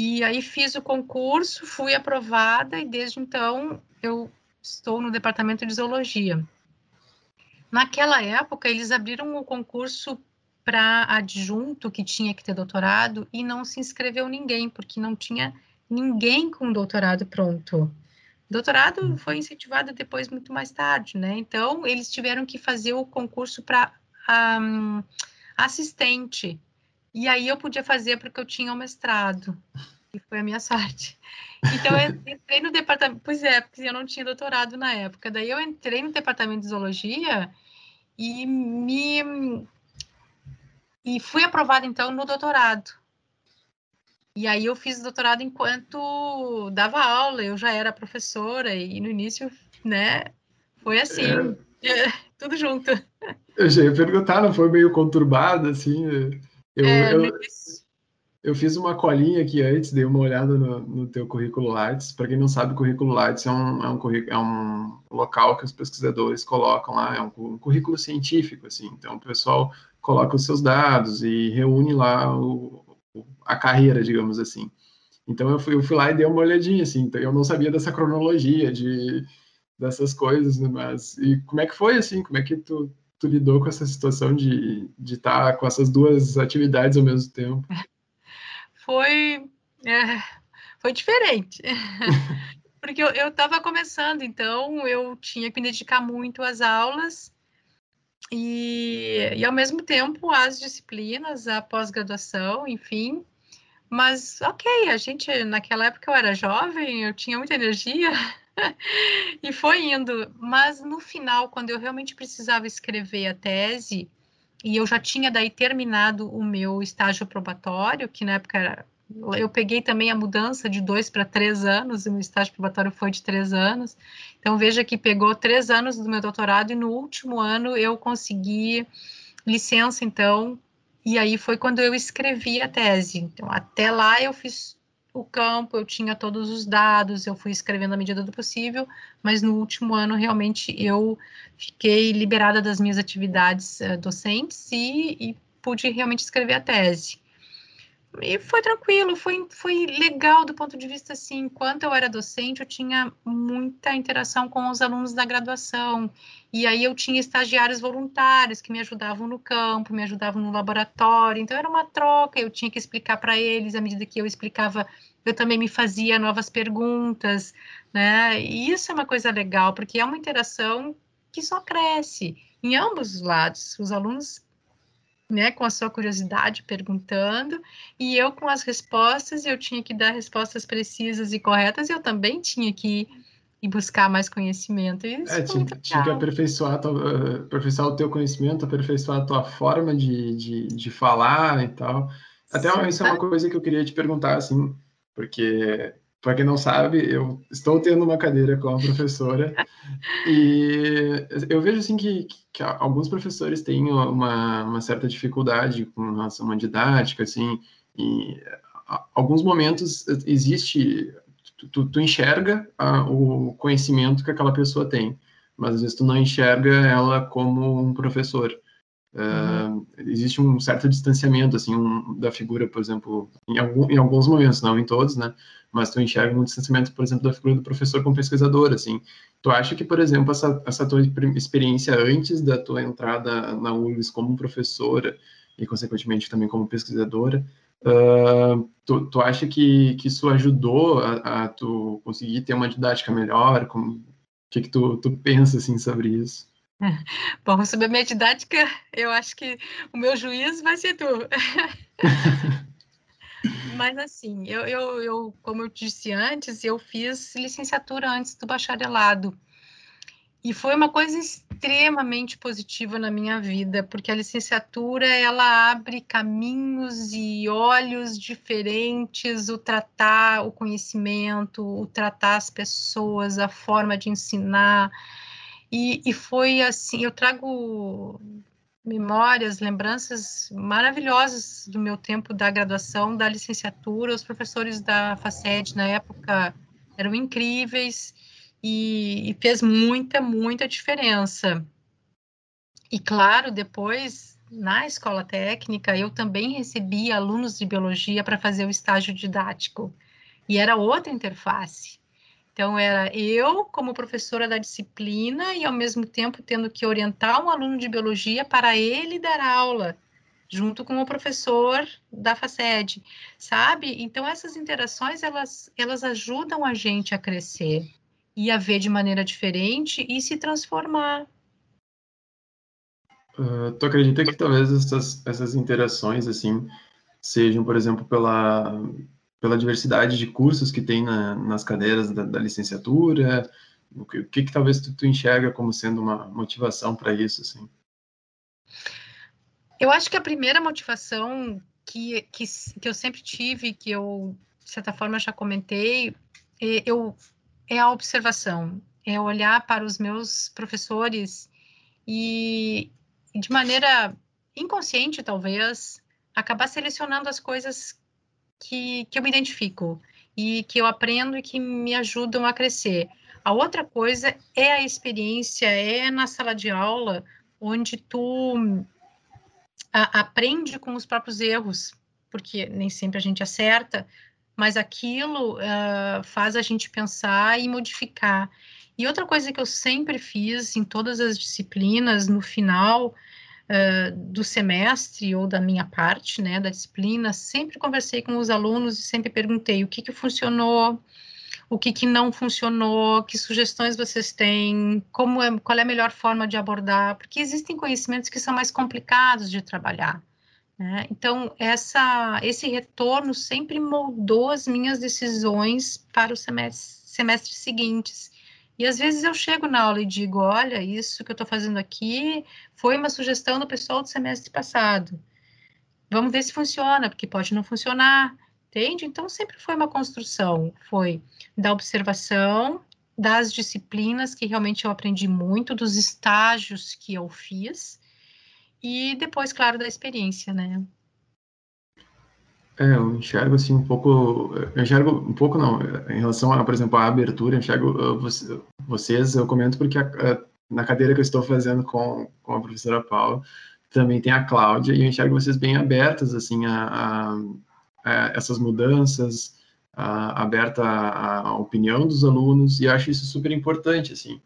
E aí fiz o concurso, fui aprovada e desde então eu estou no departamento de zoologia. Naquela época, eles abriram o concurso para adjunto que tinha que ter doutorado e não se inscreveu ninguém, porque não tinha ninguém com doutorado pronto. Doutorado uhum. foi incentivado depois, muito mais tarde, né? Então, eles tiveram que fazer o concurso para um, assistente. E aí eu podia fazer porque eu tinha o um mestrado. E foi a minha sorte. Então, eu entrei no departamento. Pois é, porque eu não tinha doutorado na época. Daí eu entrei no departamento de zoologia e me. E fui aprovada, então, no doutorado. E aí eu fiz doutorado enquanto dava aula, eu já era professora e no início, né, foi assim, é. [LAUGHS] tudo junto. Eu já ia perguntar, não foi meio conturbado, assim? Eu, é, eu, eu, fiz uma colinha aqui antes, dei uma olhada no, no teu currículo Lattes. Para quem não sabe, o currículo Lattes é um, é, um, é um local que os pesquisadores colocam lá, é um, um currículo científico, assim. Então, o pessoal coloca os seus dados e reúne lá o, a carreira, digamos assim. Então eu fui, eu fui lá e dei uma olhadinha, assim, então eu não sabia dessa cronologia, de dessas coisas, né, mas e como é que foi, assim, como é que tu, tu lidou com essa situação de estar tá com essas duas atividades ao mesmo tempo? [LAUGHS] Foi, é, foi diferente, [LAUGHS] porque eu estava começando, então eu tinha que me dedicar muito às aulas, e, e ao mesmo tempo as disciplinas, a pós-graduação, enfim, mas, ok, a gente, naquela época eu era jovem, eu tinha muita energia [LAUGHS] e foi indo. Mas no final, quando eu realmente precisava escrever a tese, e eu já tinha daí terminado o meu estágio probatório, que na época era, eu peguei também a mudança de dois para três anos, e o meu estágio probatório foi de três anos. Então veja que pegou três anos do meu doutorado e no último ano eu consegui licença, então, e aí foi quando eu escrevi a tese. Então até lá eu fiz o campo, eu tinha todos os dados, eu fui escrevendo à medida do possível, mas no último ano realmente eu fiquei liberada das minhas atividades uh, docentes e, e, pude realmente escrever a tese. E foi tranquilo, foi, foi legal do ponto de vista assim, enquanto eu era docente, eu tinha muita interação com os alunos da graduação, e aí eu tinha estagiários voluntários que me ajudavam no campo, me ajudavam no laboratório, então era uma troca, eu tinha que explicar para eles, à medida que eu explicava eu também me fazia novas perguntas, né? E isso é uma coisa legal, porque é uma interação que só cresce em ambos os lados. Os alunos, né, com a sua curiosidade perguntando, e eu com as respostas, eu tinha que dar respostas precisas e corretas, e eu também tinha que ir buscar mais conhecimento. Isso é, tinha, tinha, que aperfeiçoar, uh, aperfeiçoar o teu conhecimento, aperfeiçoar a tua forma de, de, de falar e tal. Até Sim, isso é uma coisa que eu queria te perguntar, assim, porque, para quem não sabe, eu estou tendo uma cadeira com a professora e eu vejo assim que, que alguns professores têm uma, uma certa dificuldade com relação à didática, assim, e alguns momentos existe, tu, tu enxerga a, o conhecimento que aquela pessoa tem, mas às vezes tu não enxerga ela como um professor. Uhum. Uh, existe um certo distanciamento assim um, da figura, por exemplo, em, algum, em, alguns momentos, não em todos, né? Mas tu enxerga um distanciamento, por exemplo, da figura do professor como pesquisador, assim. Tu acha que, por exemplo, essa, essa tua experiência antes da tua entrada na URGS como professora e, consequentemente, também como pesquisadora, uh, tu, tu acha que, que isso ajudou a, a tu conseguir ter uma didática melhor? O que que tu, tu pensa, assim, sobre isso? [LAUGHS] Bom, sobre a minha didática, eu acho que o meu juiz vai ser tu. [LAUGHS] Mas assim, eu, eu, eu, como eu disse antes, eu fiz licenciatura antes do bacharelado. E foi uma coisa extremamente positiva na minha vida, porque a licenciatura ela abre caminhos e olhos diferentes, o tratar o conhecimento, o tratar as pessoas, a forma de ensinar. E, e foi assim, eu trago memórias, lembranças maravilhosas do meu tempo da graduação, da licenciatura, os professores da FACED na época eram incríveis e, e fez muita, muita diferença. E claro, depois na escola técnica eu também recebi alunos de biologia para fazer o estágio didático e era outra interface. Então, era eu como professora da disciplina e, ao mesmo tempo, tendo que orientar um aluno de biologia para ele dar aula, junto com o professor da FACED, sabe? Então, essas interações, elas, elas ajudam a gente a crescer e a ver de maneira diferente e se transformar. Uh, tu acredita que talvez essas, essas interações, assim, sejam, por exemplo, pela pela diversidade de cursos que tem na, nas cadeiras da, da licenciatura? O que, o que, que talvez tu, tu, enxerga como sendo uma motivação para isso, assim? Eu acho que a primeira motivação que, que, que eu sempre tive, que eu, de certa forma, já comentei, é, eu, é a observação, é olhar para os meus professores e, de maneira inconsciente, talvez, acabar selecionando as coisas que, que eu me identifico e que eu aprendo e que me ajudam a crescer. A outra coisa é a experiência, é na sala de aula, onde tu a, aprende com os próprios erros, porque nem sempre a gente acerta, mas aquilo uh, faz a gente pensar e modificar. E outra coisa que eu sempre fiz em todas as disciplinas, no final, do semestre ou da minha parte, né, da disciplina, sempre conversei com os alunos e sempre perguntei o que, que funcionou, o que, que não funcionou, que sugestões vocês têm, como é, qual é a melhor forma de abordar, porque existem conhecimentos que são mais complicados de trabalhar. Né? Então, essa, esse retorno sempre moldou as minhas decisões para os semestres, semestres seguintes. E às vezes eu chego na aula e digo: olha, isso que eu estou fazendo aqui foi uma sugestão do pessoal do semestre passado. Vamos ver se funciona, porque pode não funcionar, entende? Então sempre foi uma construção, foi da observação, das disciplinas que realmente eu aprendi muito, dos estágios que eu fiz, e depois, claro, da experiência, né? É, eu enxergo assim um pouco, eu enxergo um pouco não, em relação a, por exemplo, a abertura, eu enxergo uh, vocês, eu comento porque a, a, na cadeira que eu estou fazendo com, com a professora Paula, também tem a Cláudia, e eu enxergo vocês bem abertas, assim, a, a essas mudanças, aberta à, opinião dos alunos, e acho isso super importante, assim,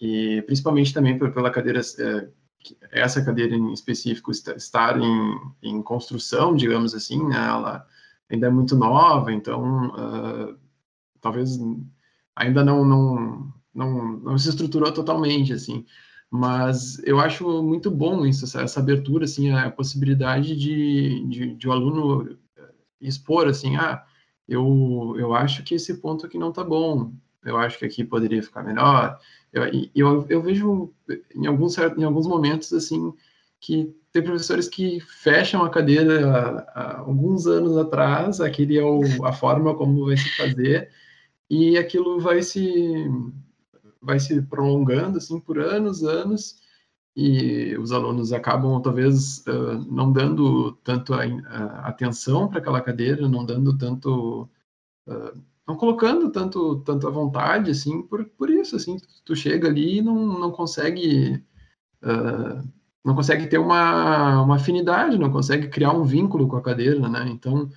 e principalmente também pela cadeira, é, essa cadeira em específico estar em, em construção, digamos assim, né, ela ainda é muito nova, então uh, talvez ainda não, não, não, não se estruturou totalmente, assim, mas eu acho muito bom isso, essa, essa abertura, assim, a possibilidade de, de, de o aluno expor, assim, ah, eu, eu acho que esse ponto aqui não está bom, eu acho que aqui poderia ficar melhor. Eu, eu, eu vejo em alguns, em alguns momentos, assim, que tem professores que fecham a cadeira há, alguns anos atrás, aquele é o, a forma como vai se fazer, e aquilo vai se vai se prolongando assim por anos, anos, e os alunos acabam talvez não dando tanto atenção para aquela cadeira, não dando tanto, não colocando tanto, tanto a vontade, assim, por, por isso, assim, tu chega ali e não, não consegue, uh, não consegue ter uma, uma afinidade, não consegue criar um vínculo com a cadeira, né? Então,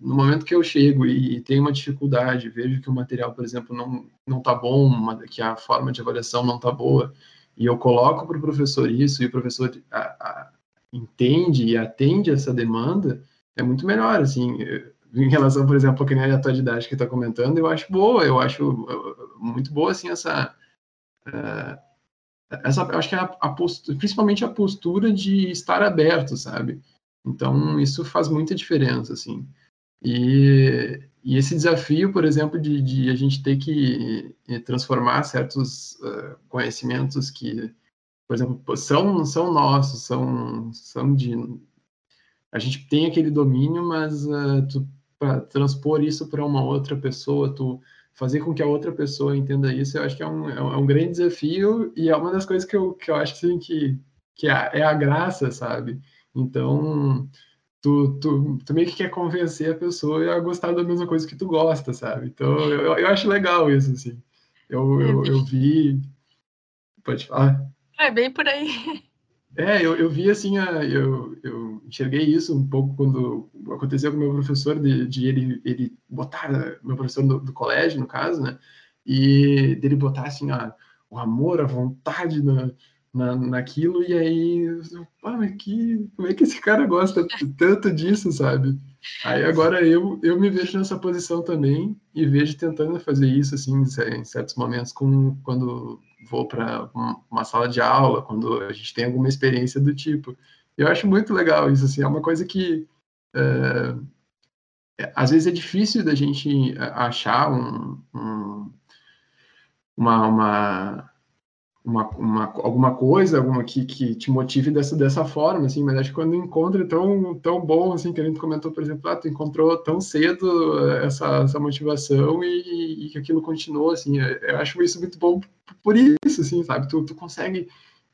no momento que eu chego e, e tenho uma dificuldade, vejo que o material, por exemplo, não não está bom, uma, que a forma de avaliação não está boa, e eu coloco para o professor isso, e o professor a, a, entende e atende essa demanda, é muito melhor, assim, em relação, por exemplo, que nem a tua didática que está comentando, eu acho boa, eu acho uh, muito boa, assim, essa, uh, essa eu acho que é a, a postura, principalmente a postura de estar aberto, sabe? Então, isso faz muita diferença, assim. E, e esse desafio, por exemplo, de, de, a gente ter que eh, transformar certos uh, conhecimentos que, por exemplo, são, são nossos, são, são de. A gente tem aquele domínio, mas uh, tu, para transpor isso para uma outra pessoa, tu fazer com que a outra pessoa entenda isso, eu acho que é um, é um, é grande desafio e é uma das coisas que eu, que eu acho assim, que, que é, é a graça, sabe? Então, tu, tu, tu meio que quer convencer a pessoa a gostar da mesma coisa que tu gosta, sabe? Então, eu, eu acho legal isso, assim. Eu, é eu, eu vi... Pode falar? É bem por aí. É, eu, eu vi assim, a, eu, eu enxerguei isso um pouco quando aconteceu com o meu professor, de, de ele, ele botar, meu professor do, do, colégio, no caso, né, e dele botar assim, a, o amor, a vontade na, na, naquilo, e aí, ah, mas que, como é que esse cara gosta tanto disso, sabe? Aí agora eu, eu me vejo nessa posição também e vejo tentando fazer isso, assim, em certos momentos, com, quando vou para uma sala de aula, quando a gente tem alguma experiência do tipo. Eu acho muito legal isso, assim, é uma coisa que é, às vezes é difícil da gente achar um, um, uma, uma uma, uma, alguma coisa, alguma que, que te motive dessa, dessa forma, assim, mas acho que quando encontra é tão, tão bom, assim, que a gente comentou, por exemplo, ah, tu encontrou tão cedo essa, essa motivação e, e que aquilo continuou, assim, é, eu acho isso muito bom por isso, assim, sabe, tu, tu consegue,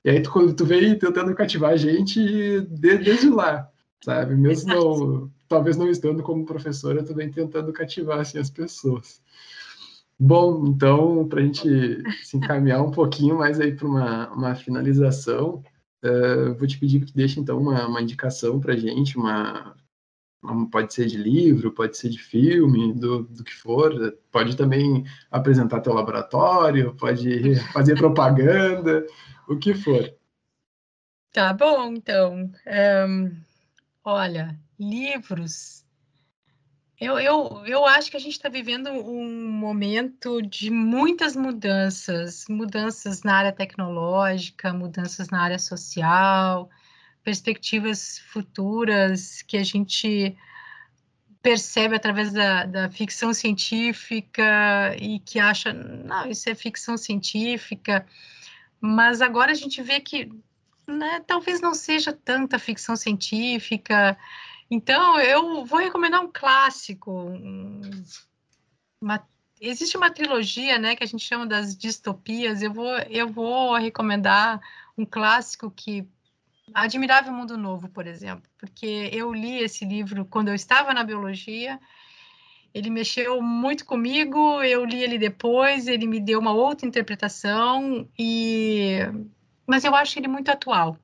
e aí tu, tu vem tentando cativar a gente de, desde lá, sabe, mesmo não, talvez não estando como professora, vem tentando cativar, assim, as pessoas. Bom, então, para a gente se encaminhar um pouquinho mais aí para uma, uma finalização, uh, vou te pedir que deixe, então, uma, uma indicação para a gente, uma, uma, pode ser de livro, pode ser de filme, do, do que for, pode também apresentar teu laboratório, pode [LAUGHS] fazer propaganda, o que for. Tá bom, então. Um, olha, livros eu, eu, eu acho que a gente está vivendo um momento de muitas mudanças, mudanças na área tecnológica, mudanças na área social, perspectivas futuras que a gente percebe através da, da, ficção científica e que acha, não, isso é ficção científica, mas agora a gente vê que né, talvez não seja tanta ficção científica. Então, eu vou recomendar um clássico. Uma, existe uma trilogia, né, que a gente chama das distopias. Eu vou, eu vou recomendar um clássico que Admirável Mundo Novo, por exemplo, porque eu li esse livro quando eu estava na biologia. Ele mexeu muito comigo, eu li ele depois, ele me deu uma outra interpretação e mas eu acho ele muito atual.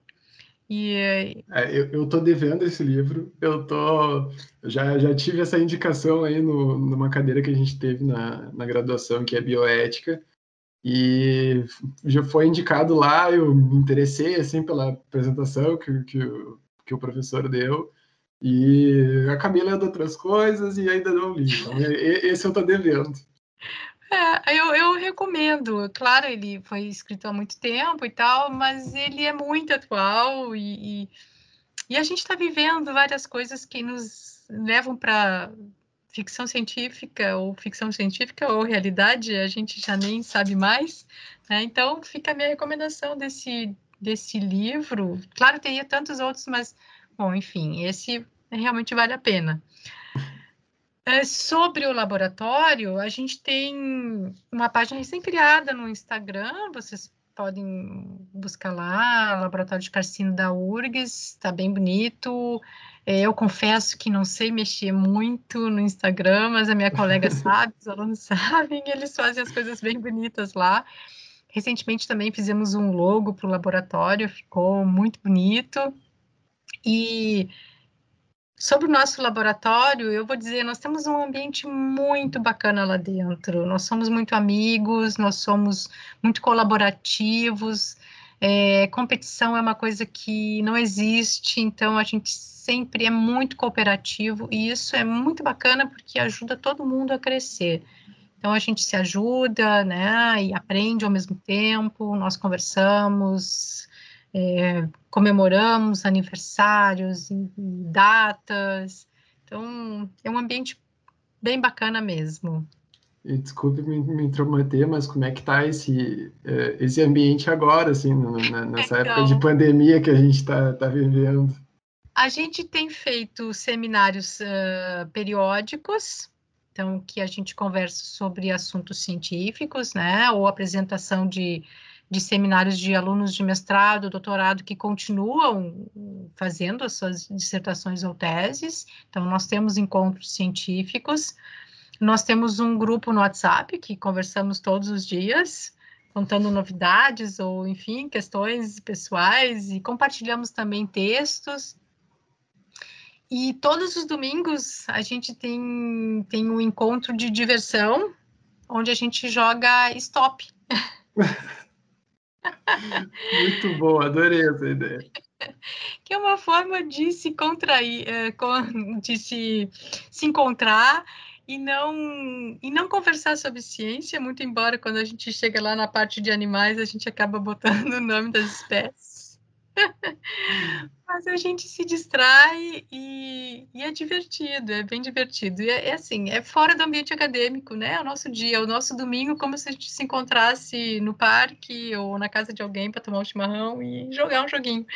E é, eu, eu tô devendo esse livro. Eu tô já já tive essa indicação aí no, numa cadeira que a gente teve na, na graduação que é bioética e já foi indicado lá, eu me interessei assim pela apresentação que, que, que o professor deu e acabei lendo outras coisas e ainda não li. Então, esse eu tô devendo. É, eu, eu recomendo. Claro, ele foi escrito há muito tempo e tal, mas ele é muito atual e, e, e a gente está vivendo várias coisas que nos levam para ficção científica ou ficção científica ou realidade, a gente já nem sabe mais. Né? Então, fica a minha recomendação desse, desse livro. Claro, teria tantos outros, mas, bom, enfim, esse realmente vale a pena. É, sobre o laboratório, a gente tem uma página recém-criada no Instagram, vocês podem buscar lá, Laboratório de Carcino da URGS, está bem bonito. É, eu confesso que não sei mexer muito no Instagram, mas a minha colega [LAUGHS] sabe, os alunos sabem, eles fazem as coisas bem bonitas lá. Recentemente também fizemos um logo para o laboratório, ficou muito bonito. E sobre o nosso laboratório, eu vou dizer, nós temos um ambiente muito bacana lá dentro. Nós somos muito amigos, nós somos muito colaborativos. É, competição é uma coisa que não existe, então a gente sempre é muito cooperativo e isso é muito bacana porque ajuda todo mundo a crescer. Então a gente se ajuda, né, e aprende ao mesmo tempo. Nós conversamos, é, comemoramos aniversários datas. Então é um ambiente bem bacana mesmo. E desculpe me, me intrometer, mas como é que está esse, é, esse ambiente agora, assim, nessa então, época de pandemia que a gente está tá vivendo? A gente tem feito seminários uh, periódicos, então que a gente conversa sobre assuntos científicos, né, ou apresentação de, de seminários de alunos de mestrado, doutorado que continuam fazendo as suas dissertações ou teses. Então nós temos encontros científicos. Nós temos um grupo no WhatsApp que conversamos todos os dias, contando novidades ou, enfim, questões pessoais e compartilhamos também textos e todos os domingos a gente tem, tem um encontro de diversão, onde a gente joga stop. [LAUGHS] Muito bom, adorei essa ideia. Que é uma forma de se contrair, eh, de se, se encontrar e não, e não conversar sobre ciência, muito embora quando a gente chega lá na parte de animais, a gente acaba botando o nome das espécies. [LAUGHS] Mas a gente se distrai e, e, é divertido, é bem divertido. E é, é, assim, é fora do ambiente acadêmico, né? É o nosso dia, é o nosso domingo, como se a gente se encontrasse no parque ou na casa de alguém para tomar um chimarrão e jogar um joguinho.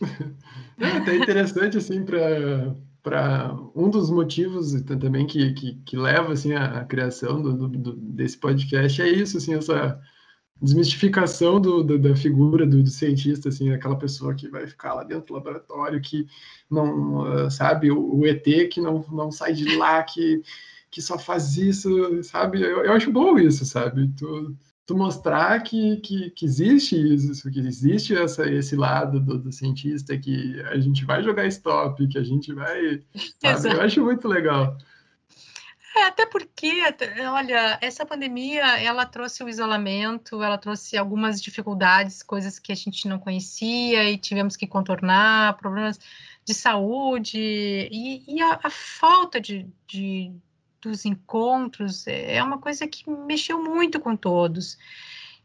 [LAUGHS] É até interessante, assim, para um dos motivos também que, que, que leva assim, a, a criação do, do, desse podcast é isso, assim, essa desmistificação do, do, da figura do, do, cientista, assim, aquela pessoa que vai ficar lá dentro do laboratório, que não, uh, sabe, o, o, ET que não, não sai de lá, que, que só faz isso, sabe? Eu, eu acho bom isso, sabe? Tu, tu mostrar que, que, que existe isso, que existe essa, esse lado do, do cientista, que a gente vai jogar stop, que a gente vai, sabe? Eu acho muito legal. É, até porque, olha, essa pandemia, ela trouxe o isolamento, ela trouxe algumas dificuldades, coisas que a gente não conhecia e tivemos que contornar, problemas de saúde e, e a, a, falta de, de, dos encontros é uma coisa que mexeu muito com todos.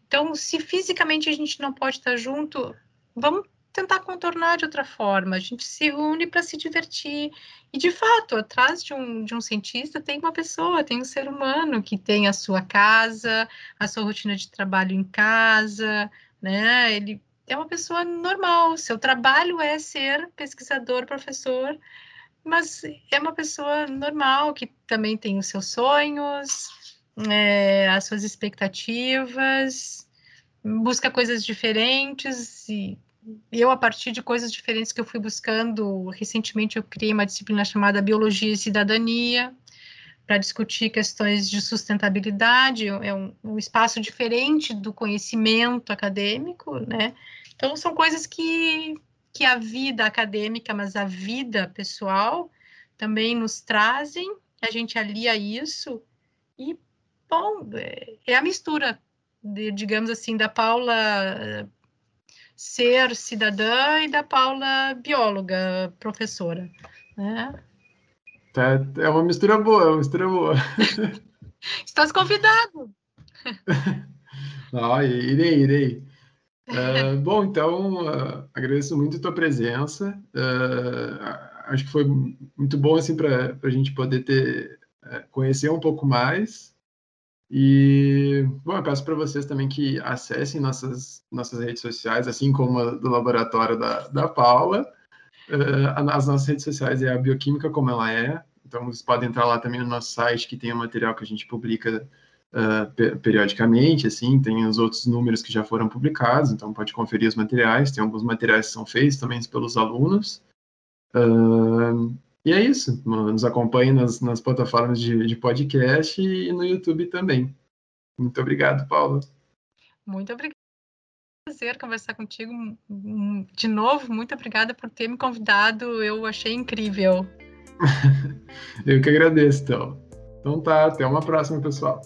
Então, se fisicamente a gente não pode estar junto, vamos tentar contornar de outra forma. A gente se une para se divertir. E, de fato, atrás de um, de um cientista tem uma pessoa, tem um ser humano que tem a sua casa, a sua rotina de trabalho em casa, né? Ele é uma pessoa normal. Seu trabalho é ser pesquisador, professor, mas é uma pessoa normal que também tem os seus sonhos, é, as suas expectativas, busca coisas diferentes e eu, a partir de coisas diferentes que eu fui buscando, recentemente eu criei uma disciplina chamada Biologia e Cidadania, para discutir questões de sustentabilidade, é um, um, espaço diferente do conhecimento acadêmico, né? Então, são coisas que, que a vida acadêmica, mas a vida pessoal também nos trazem, a gente alia isso, e, bom, é, é a mistura, de, digamos assim, da Paula ser cidadã e da Paula bióloga, professora, né? Tá, é uma mistura boa, é uma mistura boa. [LAUGHS] Estás convidado. [LAUGHS] ah, irei, irei. Uh, bom, então, uh, agradeço muito a tua presença. Uh, acho que foi muito bom assim, para a gente poder ter, conhecer um pouco mais e, bom, eu peço para vocês também que acessem nossas, nossas redes sociais, assim como a do laboratório da, da Paula. Uh, as nossas redes sociais é a Bioquímica Como Ela É. Então, vocês podem entrar lá também no nosso site, que tem o material que a gente publica uh, periodicamente, assim, tem os outros números que já foram publicados, então pode conferir os materiais. Tem alguns materiais que são feitos também pelos alunos. Uh, e é isso. Nos acompanhe nas, nas plataformas de, de podcast e no YouTube também. Muito obrigado, Paulo. Muito obrigada. Prazer conversar contigo de novo. Muito obrigada por ter me convidado. Eu achei incrível. [LAUGHS] Eu que agradeço, então. Então tá, até uma próxima, pessoal.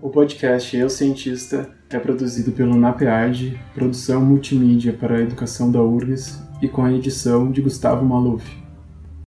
O podcast Eu Cientista é produzido pelo NAPEAD, produção multimídia para a educação da URGS e com a edição de Gustavo Maluf.